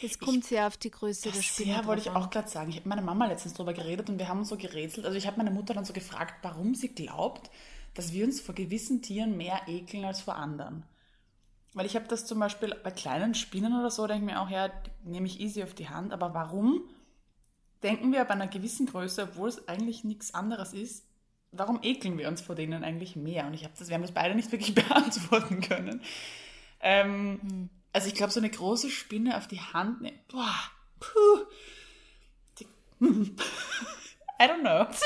Das kommt sehr auf die Größe der das Spinne ja, wollte ich an. auch gerade sagen. Ich habe mit meiner Mama letztens drüber geredet und wir haben uns so gerätselt. Also ich habe meine Mutter dann so gefragt, warum sie glaubt, dass wir uns vor gewissen Tieren mehr ekeln als vor anderen. Weil ich habe das zum Beispiel bei kleinen Spinnen oder so, denke ich mir auch, ja, nehme ich easy auf die Hand. Aber warum denken wir bei einer gewissen Größe, obwohl es eigentlich nichts anderes ist, warum ekeln wir uns vor denen eigentlich mehr? Und ich habe das, wir haben das beide nicht wirklich beantworten können. Ähm, Also ich glaube, so eine große Spinne auf die Hand nehmen, boah, puh, die, I don't know.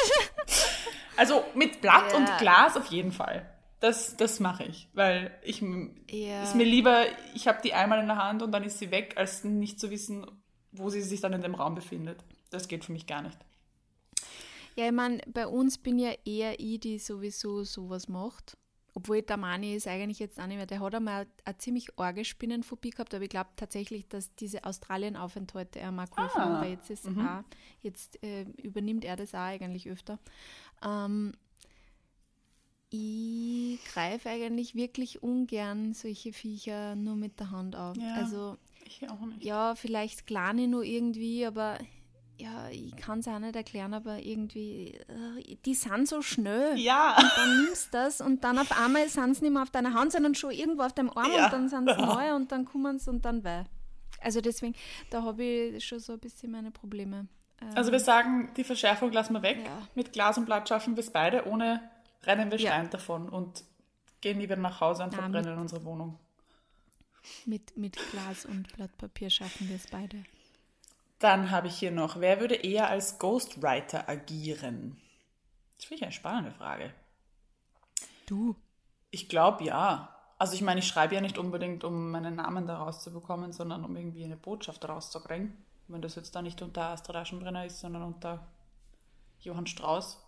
Also mit Blatt Ja. und Glas auf jeden Fall. Das, das mache ich, weil ich Ja. ist mir lieber, ich habe die einmal in der Hand und dann ist sie weg, als nicht zu wissen, wo sie sich dann in dem Raum befindet. Das geht für mich gar nicht. Ja, ich meine, bei uns bin ja eher ich, die sowieso sowas macht. Obwohl der Mani ist eigentlich jetzt auch nicht mehr. Der hat einmal eine ziemlich arge Spinnenphobie gehabt, aber ich glaube tatsächlich, dass diese Australien-Aufenthalte er mal geholfen Ah, haben, jetzt ist auch, jetzt äh, übernimmt er das auch eigentlich öfter. Ähm, ich greife eigentlich wirklich ungern solche Viecher nur mit der Hand auf. Ja. Also Ich auch nicht. ja, vielleicht kleine nur irgendwie, aber ja, ich kann es auch nicht erklären, aber irgendwie, äh, die sind so schnell. Ja. Dann nimmst du das und dann auf einmal sind sie nicht mehr auf deiner Hand, sondern schon irgendwo auf deinem Arm Ja. und dann sind sie neu und dann kommen sie und dann weh. Also deswegen, da habe ich schon so ein bisschen meine Probleme. Ähm, Also wir sagen, die Verschärfung lassen wir weg. Ja. Mit Glas und Blatt schaffen wir es beide, ohne rennen wir Ja. davon und gehen lieber nach Hause und verbrennen unsere Wohnung. mit, mit Glas und Blatt Papier schaffen wir es beide. Dann habe ich hier noch, wer würde eher als Ghostwriter agieren? Das finde ich eine spannende Frage. Du? Ich glaube ja. Also ich meine, ich schreibe ja nicht unbedingt, um meinen Namen da rauszubekommen, sondern um irgendwie eine Botschaft rauszukriegen. Wenn das jetzt da nicht unter Astrid Aschenbrenner ist, sondern unter Johann Strauß.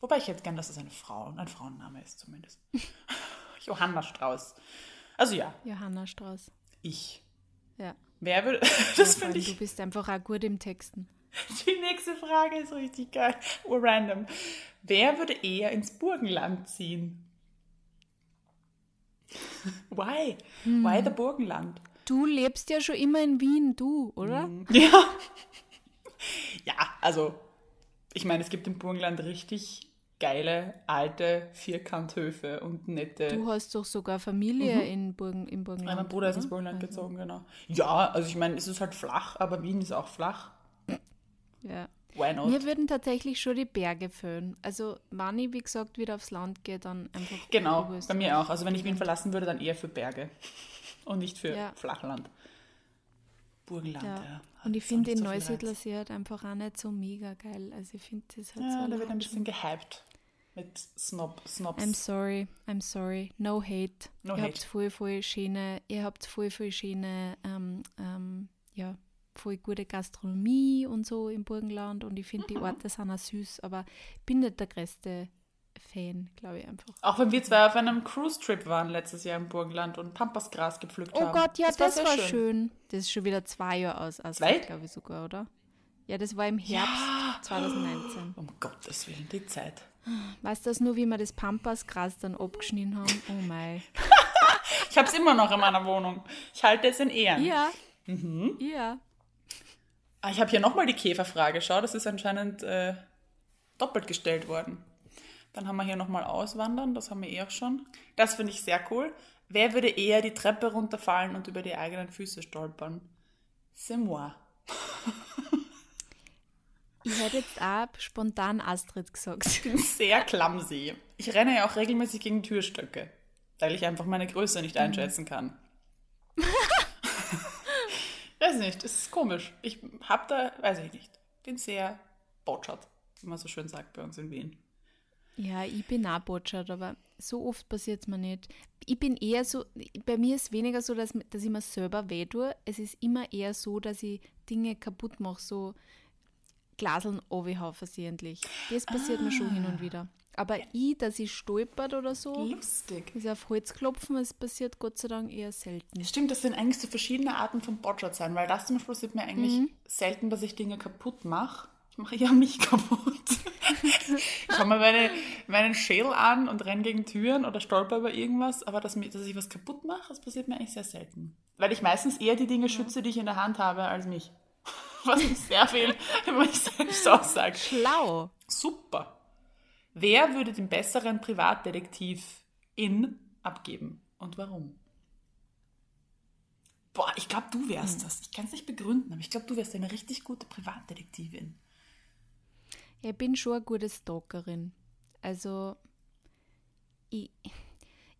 Wobei ich hätte gern, dass es eine Frau, ein Frauenname ist zumindest. Johanna Strauß. Also ja, Johanna Strauß. ich. Ja. Wer würde. Ja, Das allem, finde ich. Du bist einfach auch gut im Texten. Die nächste Frage ist richtig geil. Ur random. Wer würde eher ins Burgenland ziehen? Why? Why the Burgenland? Du lebst ja schon immer in Wien, du, oder? Ja. Ja, also, ich meine, es gibt im Burgenland richtig geile, alte Vierkanthöfe und nette. Du hast doch sogar Familie in Burgen, im Burgenland. Ja, mein Bruder ist ins Burgenland gezogen, genau. Ja, also ich meine, es ist halt flach, aber Wien ist auch flach. Ja. Why not? Mir würden tatsächlich schon die Berge füllen. Also, wenn ich, wie gesagt, wieder aufs Land gehe, dann einfach. Genau, bei mir auch. Also wenn ich Wien verlassen würde, dann eher für Berge und nicht für Ja. Flachland. Burgenland, ja. Ja. Und ich finde den so viel Neusiedlersee halt einfach auch nicht so mega geil. Also, ich finde das halt Reiz. so. Ja, da wird ein bisschen gehypt mit Snob, Snobs. I'm sorry, I'm sorry. No hate. No ihr hate. habt voll, voll schöne, ihr habt voll, voll schöne, ähm, ähm, ja, voll gute Gastronomie und so im Burgenland und ich finde die Mhm. Orte sind auch süß, aber ich bin nicht der größte Fan, glaube ich einfach. Auch wenn wir zwei auf einem Cruise-Trip waren letztes Jahr im Burgenland und Pampasgras gepflückt Oh haben. Gott, ja, das, sehr war schön. Das ist schon wieder zwei Jahre aus, Zwei? glaube ich sogar, oder? Ja, das war im Herbst 2019. Um Gottes Willen, die Zeit. Weißt du das nur, wie wir das Pampasgras dann abgeschnitten haben? Oh mein. Ich habe es immer noch in meiner Wohnung. Ich halte es in Ehren. Ja. Mhm. Ja. Ah, ich habe hier nochmal die Käferfrage. Schau, das ist anscheinend äh, doppelt gestellt worden. Dann haben wir hier nochmal Auswandern, das haben wir eh auch schon. Das finde ich sehr cool. Wer würde eher die Treppe runterfallen und über die eigenen Füße stolpern? C'est moi. Ich hätte jetzt auch spontan Astrid gesagt. Ich bin sehr clumsy. Ich renne ja auch regelmäßig gegen Türstöcke, weil ich einfach meine Größe nicht einschätzen kann. weiß nicht, es ist komisch. Ich hab da, weiß ich nicht, bin sehr botschert, wie man so schön sagt bei uns in Wien. Ja, ich bin auch botschert, aber so oft passiert es mir nicht. Ich bin eher so, bei mir ist weniger so, dass, dass ich mir selber weh tue. Es ist immer eher so, dass ich Dinge kaputt mache, so Glaseln runterhau versehentlich. Das passiert mir schon hin und wieder. Aber ich, dass ich stolpert oder so, Lustig. ist auf Holz klopfen, es passiert Gott sei Dank eher selten. Stimmt, das sind eigentlich so verschiedene Arten von Botschert sein, weil das zum Beispiel passiert mir eigentlich selten, dass ich Dinge kaputt mache. Ich mache ja mich kaputt. ich schaue mir meine, meinen Schädel an und renne gegen Türen oder stolper über irgendwas, aber dass, mir, dass ich was kaputt mache, das passiert mir eigentlich sehr selten. Weil ich meistens eher die Dinge schütze, die ich in der Hand habe, als mich. Was mich sehr viel über mich selbst aussagt. Schlau. Super. Wer würde den besseren Privatdetektiv in abgeben und warum? Boah, ich glaube, du wärst das. Ich kann es nicht begründen, aber ich glaube, du wärst eine richtig gute Privatdetektivin. Ich bin schon eine gute Stalkerin. Also, ich,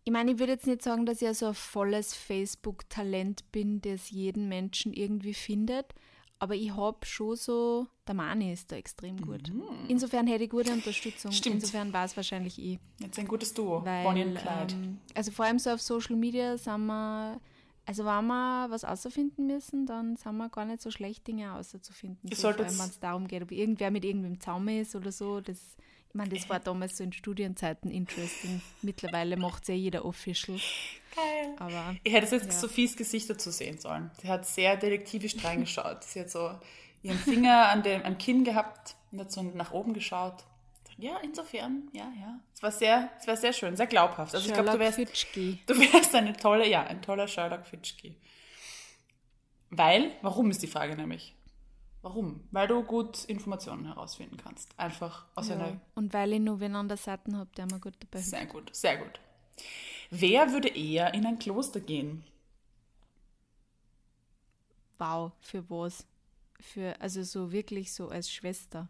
ich meine, ich würde jetzt nicht sagen, dass ich so ein volles Facebook-Talent bin, das jeden Menschen irgendwie findet, aber ich habe schon so, der Mani ist da extrem gut. Mhm. Insofern hätte ich gute Unterstützung. Stimmt. Insofern war es wahrscheinlich ich. Jetzt ein gutes Duo, Weil, Bonnie und Clyde. ähm, also vor allem so auf Social Media sind wir, also wenn wir was außerfinden müssen, dann sind wir gar nicht so schlecht, Dinge außerzufinden. Ihr So, vor solltet- allem, wenn es darum geht, ob irgendwer mit irgendwem zusammen ist oder so. Das, ich meine, das war damals so in Studienzeiten interesting. Mittlerweile macht es ja jeder official. Geil. Aber Ihr hättet jetzt Ja. Sophies Gesicht dazu sehen sollen. Sie hat sehr detektivisch reingeschaut. Sie hat so ihren Finger an dem am Kinn gehabt und hat so nach oben geschaut. Ja, insofern, ja, ja. Es war sehr, es war sehr schön, sehr glaubhaft. Also ich glaube, du Sherlock wärst, Fitschke. du wärst eine tolle, ja, ein toller Sherlock Fitchke. Weil, warum ist die Frage nämlich? Warum? Weil du gut Informationen herausfinden kannst. Einfach aus einer Ja. Und weil ich nur wen an der Seite habe, der mir gut dabei hilft. Sehr gut, sehr gut. Wer würde eher in ein Kloster gehen? Wow, für was? Für, also so wirklich so als Schwester.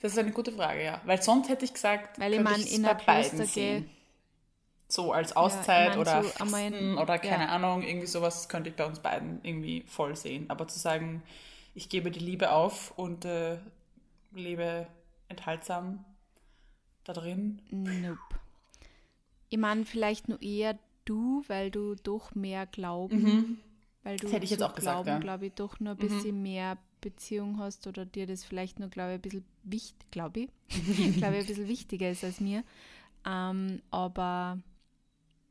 Das ist eine gute Frage, ja. Weil sonst hätte ich gesagt, Weil ich könnte mein, ich's in bei ein Kloster beiden sehen. So als ich Auszeit mein, oder so Fasten oder keine ja. Ahnung, irgendwie sowas könnte ich bei uns beiden irgendwie voll sehen. Aber zu sagen, ich gebe die Liebe auf und äh, lebe enthaltsam da drin. Nope. Ich meine, vielleicht nur eher du, weil du doch mehr Glauben, weil du Das hätte ich jetzt auch gesagt, Glauben, ja. glaube ich, doch nur ein bisschen mehr Beziehung hast oder dir das vielleicht nur, glaube ich, ein bisschen wichtig, glaube ich, glaube ich, ein bisschen wichtiger ist als mir. Ähm, aber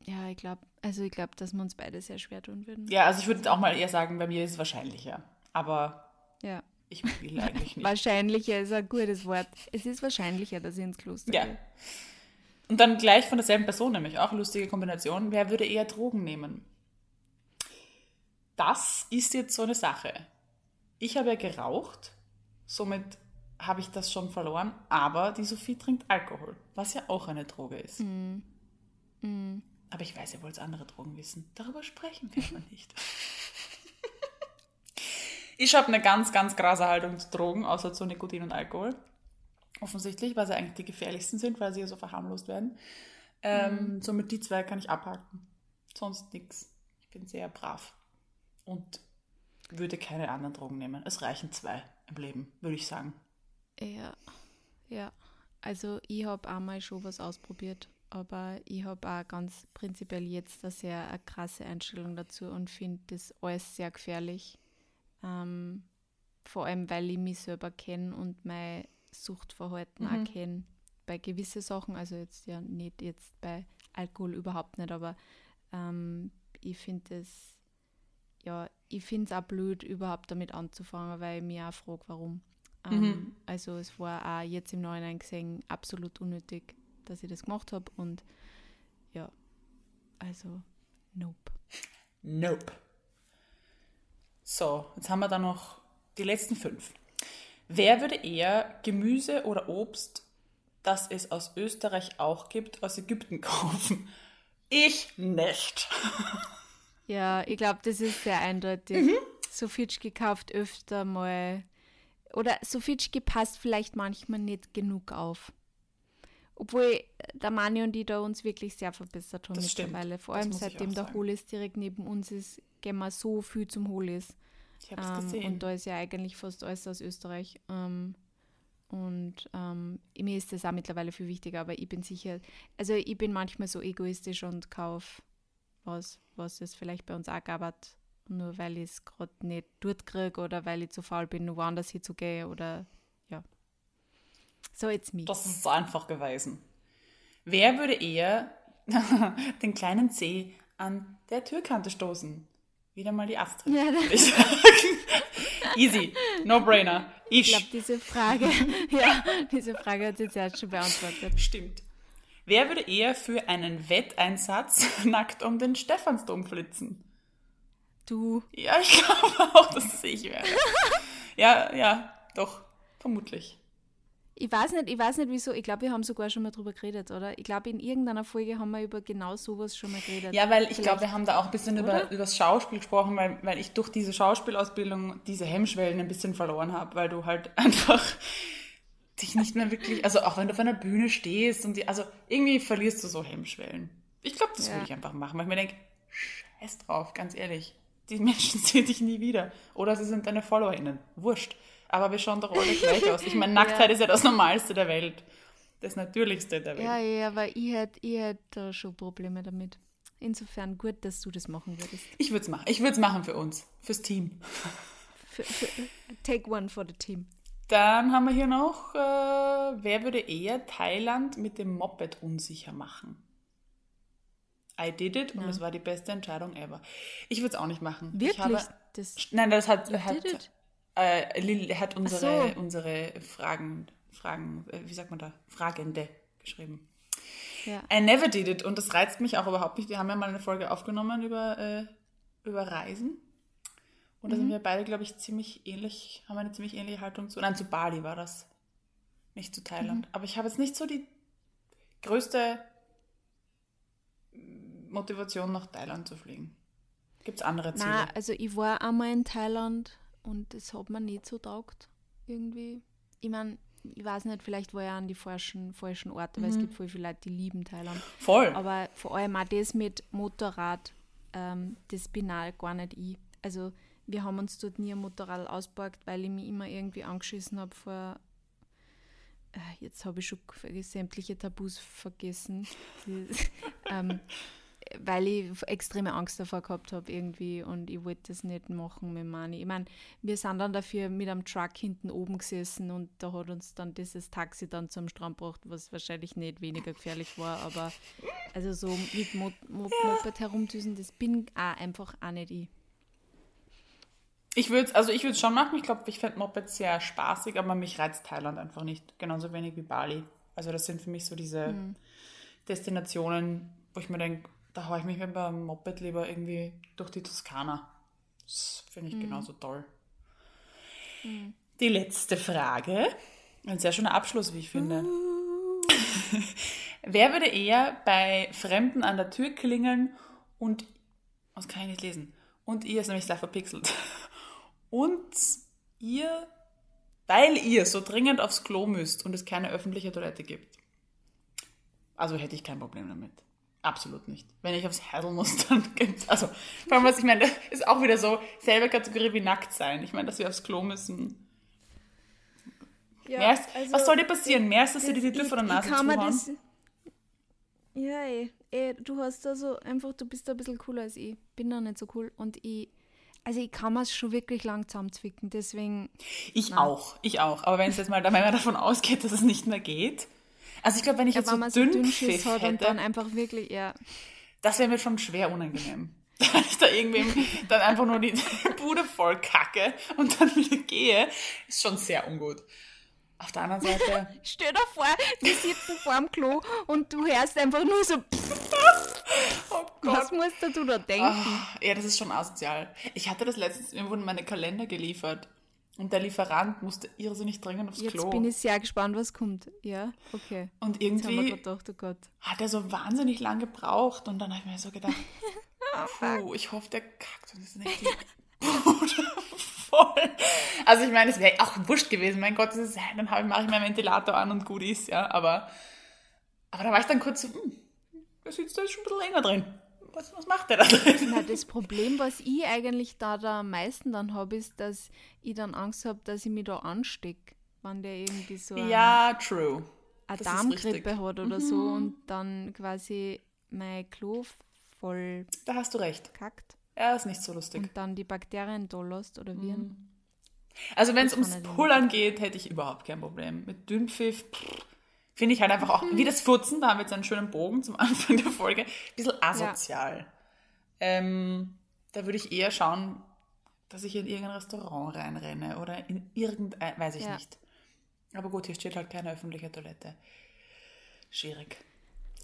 ja, ich glaube, also ich glaube, dass wir uns beide sehr schwer tun würden. Ja, also ich würde auch mal eher sagen, bei mir ist es wahrscheinlicher. Aber Ja. ich will eigentlich nicht. Wahrscheinlicher ist ein gutes Wort. Es ist wahrscheinlicher, dass ich ins Kloster Ja. gehe. Und dann gleich von derselben Person, nämlich auch lustige Kombination. Wer würde eher Drogen nehmen? Das ist jetzt so eine Sache. Ich habe ja geraucht, somit habe ich das schon verloren, aber die Sophie trinkt Alkohol, was ja auch eine Droge ist. Aber ich weiß, ihr wollt andere Drogen wissen. Darüber sprechen wir aber nicht. ich habe eine ganz, ganz krasse Haltung zu Drogen, außer zu Nikotin und Alkohol. Offensichtlich, weil sie eigentlich die gefährlichsten sind, weil sie ja so verharmlost werden. Ähm, Somit die zwei kann ich abhaken. Sonst nichts. Ich bin sehr brav. Und würde keine anderen Drogen nehmen. Es reichen zwei im Leben, würde ich sagen. Ja, ja. Also ich habe einmal schon was ausprobiert, aber ich habe auch ganz prinzipiell jetzt eine sehr eine krasse Einstellung dazu und finde das alles sehr gefährlich. Ähm, vor allem, weil ich mich selber kenne und mein Suchtverhalten auch kenne. Bei gewissen Sachen, also jetzt ja nicht jetzt bei Alkohol überhaupt nicht, aber ähm, ich finde es, ja, ich finde es auch blöd, überhaupt damit anzufangen, weil ich mich auch frage, warum. Ähm, Also es war auch jetzt im Nachhinein gesehen absolut unnötig, dass ich das gemacht habe und ja, also nope. Nope. So, jetzt haben wir da noch die letzten fünf. Wer würde eher Gemüse oder Obst, das es aus Österreich auch gibt, aus Ägypten kaufen? Ich nicht. Ja, ich glaube, das ist sehr eindeutig. Mhm. Sofitschki kauft öfter mal oder Sofitschki passt vielleicht manchmal nicht genug auf. Obwohl der Mani und ich da uns wirklich sehr verbessert haben Das stimmt. mittlerweile. Vor Das allem seitdem der. Holis direkt neben uns ist, gehen wir so viel zum Holis. Ich habe es Ähm, gesehen. und da ist ja eigentlich fast alles aus Österreich. Ähm, und ähm, mir ist das auch mittlerweile viel wichtiger, aber ich bin sicher, also ich bin manchmal so egoistisch und kaufe was, was es vielleicht bei uns auch gab, hat, nur weil ich es gerade nicht dort kriege oder weil ich zu faul bin, woanders hinzugehen oder ja. So, it's me. Das ist einfach gewesen. Wer würde eher den kleinen C an der Türkante stoßen? Wieder mal die Astrid. Ja, ich. Easy. No brainer. ich Ich. glaube, diese Frage, ja, diese Frage hat sie jetzt erst schon beantwortet. Stimmt. Wer würde eher für einen Wetteinsatz nackt um den Stephansdom flitzen? Du, Ja, ich glaube auch, dass das ich werde. Ja, ja, doch, vermutlich. Ich weiß nicht, ich weiß nicht wieso. Ich glaube, wir haben sogar schon mal drüber geredet, oder? Ich glaube, in irgendeiner Folge haben wir über genau sowas schon mal geredet. Ja, weil ich Vielleicht- glaube, wir haben da auch ein bisschen über, über das Schauspiel gesprochen, weil, weil ich durch diese Schauspielausbildung diese Hemmschwellen ein bisschen verloren habe, weil du halt einfach dich nicht mehr wirklich, also auch wenn du auf einer Bühne stehst und die, also irgendwie verlierst du so Hemmschwellen. Ich glaube, das Ja. würde ich einfach machen, weil ich mir denke, scheiß drauf, ganz ehrlich. die Menschen sehen dich nie wieder. Oder sie sind deine FollowerInnen. Wurscht. Aber wir schauen doch alle gleich aus. Ich meine, Nacktheit ja. ist ja das Normalste der Welt. Das Natürlichste der Welt. Ja, ja, aber ich hätte ich hätt schon Probleme damit. Insofern gut, dass du das machen würdest. Ich würde es machen. Ich würde es machen für uns, fürs Team. Für, für, take one for the team. Dann haben wir hier noch, äh, wer würde eher Thailand mit dem Moped unsicher machen? I did it ja. und es war die beste Entscheidung ever. Ich würde es auch nicht machen. Wirklich? Habe, das nein, das hat, hat, äh, Lil hat unsere, so. unsere Fragen, Fragen, äh, wie sagt man da? Fragende geschrieben. Ja. I never did it und das reizt mich auch überhaupt nicht. Wir haben ja mal eine Folge aufgenommen über, äh, über Reisen. Und da mhm. sind wir beide, glaube ich, ziemlich ähnlich, haben eine ziemlich ähnliche Haltung zu. Nein, zu Bali war das. Nicht zu Thailand. Mhm. Aber ich habe jetzt nicht so die größte Motivation, nach Thailand zu fliegen. Gibt es andere Ziele? Nein, also ich war einmal in Thailand und das hat mir nicht so taugt. Irgendwie. Ich meine, ich weiß nicht, vielleicht war ich an die falschen, falschen Orte, weil es mhm. gibt voll viele Leute, die lieben Thailand. Voll. Aber vor allem auch das mit Motorrad, ähm, das bin auch gar nicht ich. Also wir haben uns dort nie ein Motorrad ausgeborgt, weil ich mich immer irgendwie angeschissen habe vor. Äh, jetzt habe ich schon sämtliche Tabus vergessen. Ähm, weil ich extreme Angst davor gehabt habe irgendwie und ich wollte das nicht machen mit Mani. Ich meine, wir sind dann dafür mit einem Truck hinten oben gesessen und da hat uns dann dieses Taxi dann zum Strand gebracht, was wahrscheinlich nicht weniger gefährlich war, aber also so mit Moped ja. herumdüsen, das bin auch einfach auch nicht ich. Ich würde also ich würde es schon machen. Ich glaube, ich fände Moped sehr spaßig, aber mich reizt Thailand einfach nicht. Genauso wenig wie Bali. Also das sind für mich so diese mhm. Destinationen, wo ich mir denke, da haue ich mich mit dem Moped lieber irgendwie durch die Toskana. Das finde ich mhm. genauso toll. Mhm. Die letzte Frage. Ein sehr schöner Abschluss, wie ich finde. Uh. Wer würde eher bei Fremden an der Tür klingeln und. Was kann ich nicht lesen? Und ihr ist nämlich sehr verpixelt und ihr, weil ihr so dringend aufs Klo müsst und es keine öffentliche Toilette gibt. Also hätte ich kein Problem damit. Absolut nicht. Wenn ich aufs Heddel muss, dann gibt's, also, vor allem, was ich meine, ist auch wieder so, selbe Kategorie wie nackt sein. Ich meine, dass wir aufs Klo müssen. Ja, mehr ist, also, was soll dir passieren? Mehr ist, dass sie dir die Tür vor der Nase zu das, Ja, ey, ey, du hast da so einfach, du bist da ein bisschen cooler als ich. Bin da nicht so cool und ich also ich kann es schon wirklich lang zusammenzwicken, deswegen. Ich na. auch, ich auch. Aber wenn es jetzt mal, wenn man davon ausgeht, dass es nicht mehr geht. Also ich glaube, wenn ich ja, jetzt so dünn, so dünn Pfiff hat hätte, und dann einfach wirklich, ja. Das wäre mir schon schwer unangenehm. Wenn ich da irgendwem dann einfach nur die Bude voll kacke und dann wieder gehe, ist schon sehr ungut. Auf der anderen Seite. Stell dir vor, wir sitzen vor dem Klo und du hörst einfach nur so. oh Gott. Was musst du da denken? Oh, ja, das ist schon asozial. Ich hatte das letztens, mir wurden meine Kalender geliefert und der Lieferant musste irrsinnig dringend aufs Jetzt Klo. Jetzt bin ich sehr gespannt, was kommt. Ja, okay. Und irgendwie gedacht, oh hat er so wahnsinnig lang gebraucht und dann habe ich mir so gedacht, oh, puh, ich hoffe, der kackt und ist nicht die Bude voll. Also ich meine, es wäre auch wurscht gewesen. Mein Gott, das ist, dann mache ich meinen Ventilator an und gut ist, ja. Aber, aber da war ich dann kurz so, hm, der sitzt da jetzt schon ein bisschen länger drin. Was, was macht der da drin? Na, das Problem, was ich eigentlich da, da am meisten dann habe, ist, dass ich dann Angst habe, dass ich mich da anstecke, wenn der irgendwie so ja, ein, true. eine Darmgrippe hat oder mhm. so und dann quasi mein Klo voll da hast du recht. kackt. Ja, ist nicht so lustig. Und dann die Bakterien da lässt oder Viren. Mhm. Also wenn es ums Pullern geht, hätte ich überhaupt kein Problem. Mit Dünnpfiff finde ich halt einfach auch, wie das Furzen, da haben wir jetzt einen schönen Bogen zum Anfang der Folge, ein bisschen asozial. Ja. Ähm, da würde ich eher schauen, dass ich in irgendein Restaurant reinrenne oder in irgendein, weiß ich ja. nicht. Aber gut, hier steht halt keine öffentliche Toilette. Schwierig.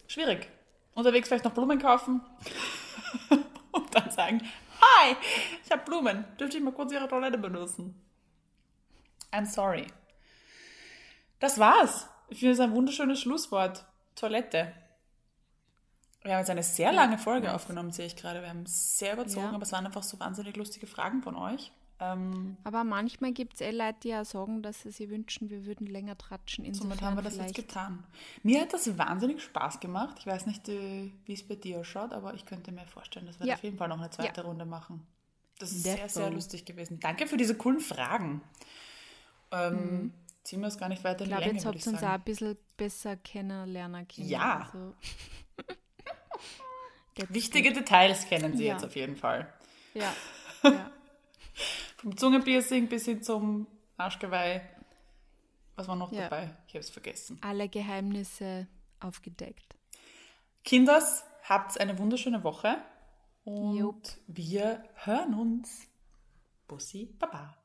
Schwierig. Unterwegs vielleicht noch Blumen kaufen. und dann sagen, hi, ich habe Blumen, dürfte ich mal kurz Ihre Toilette benutzen? I'm sorry. Das war's. Ich finde es ein wunderschönes Schlusswort. Toilette. Wir haben jetzt eine sehr lange Folge aufgenommen, sehe ich gerade. Wir haben sehr überzogen, ja. aber es waren einfach so wahnsinnig lustige Fragen von euch. Ähm, aber manchmal gibt es eh Leute, die ja sagen, dass sie sich wünschen, wir würden länger tratschen. Insofern somit haben wir das jetzt getan. Mir hat das wahnsinnig Spaß gemacht. Ich weiß nicht, äh, wie es bei dir ausschaut, aber ich könnte mir vorstellen, dass wir ja. auf jeden Fall noch eine zweite ja. Runde machen. Das ist sehr, sehr lustig gewesen. Danke für diese coolen Fragen. Ähm, mhm. Ziehen wir es gar nicht weiter in die Länge, jetzt habt ihr uns auch ein bisschen besser kennenlernen können. Ja. Also. Wichtige. Details kennen Sie ja. jetzt auf jeden Fall. Ja. ja. Vom Zungenpiercing bis hin zum Arschgeweih. Was war noch ja. dabei? Ich habe es vergessen. Alle Geheimnisse aufgedeckt. Kinders, habt eine wunderschöne Woche und Jupp. wir hören uns. Bussi, Baba.